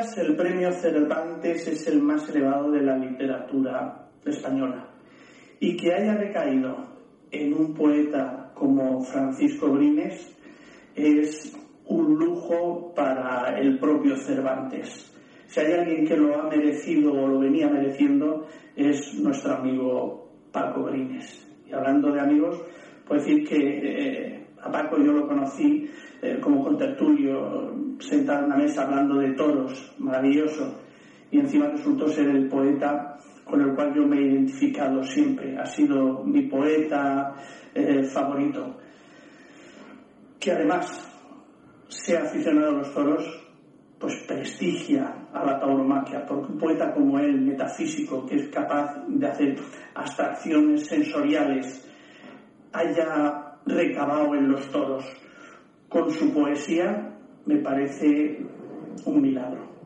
El premio Cervantes es el más elevado de la literatura española y que haya recaído en un poeta como Francisco Brines es un lujo para el propio Cervantes. Si hay alguien que lo ha merecido o lo venía mereciendo es nuestro amigo Paco Brines. Y hablando de amigos, puedo decir que eh, a Paco yo lo conocí eh, como contertulio, sentado en una mesa hablando de toros, maravilloso, y encima resultó ser el poeta con el cual yo me he identificado siempre. Ha sido mi poeta eh, favorito, que además sea aficionado a los toros, pues prestigia a la tauromaquia, porque un poeta como él, metafísico, que es capaz de hacer abstracciones sensoriales, haya recabado en los toros con su poesía, me parece un milagro.